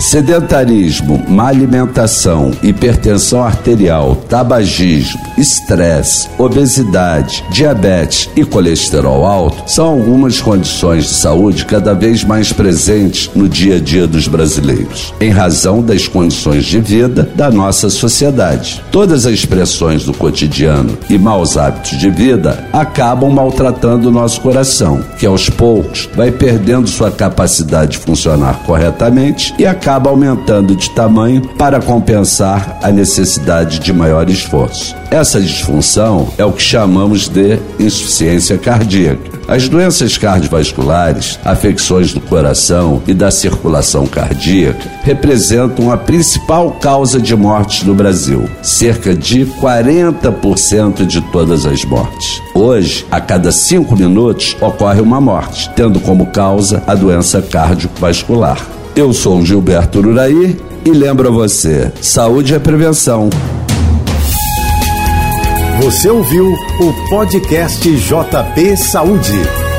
Sedentarismo, má alimentação, hipertensão arterial, tabagismo, estresse, obesidade, diabetes e colesterol alto são algumas condições de saúde cada vez mais presentes no dia a dia dos brasileiros, em razão das condições de vida da nossa sociedade. Todas as expressões do cotidiano e maus hábitos de vida acabam maltratando o nosso coração, que aos poucos vai perdendo sua capacidade de funcionar corretamente e acaba acaba aumentando de tamanho para compensar a necessidade de maior esforço. Essa disfunção é o que chamamos de insuficiência cardíaca. As doenças cardiovasculares, afecções do coração e da circulação cardíaca representam a principal causa de mortes no Brasil, cerca de 40% de todas as mortes. Hoje, a cada cinco minutos ocorre uma morte, tendo como causa a doença cardiovascular. Eu sou Gilberto Uraí e lembro a você: saúde é prevenção. Você ouviu o podcast JP Saúde.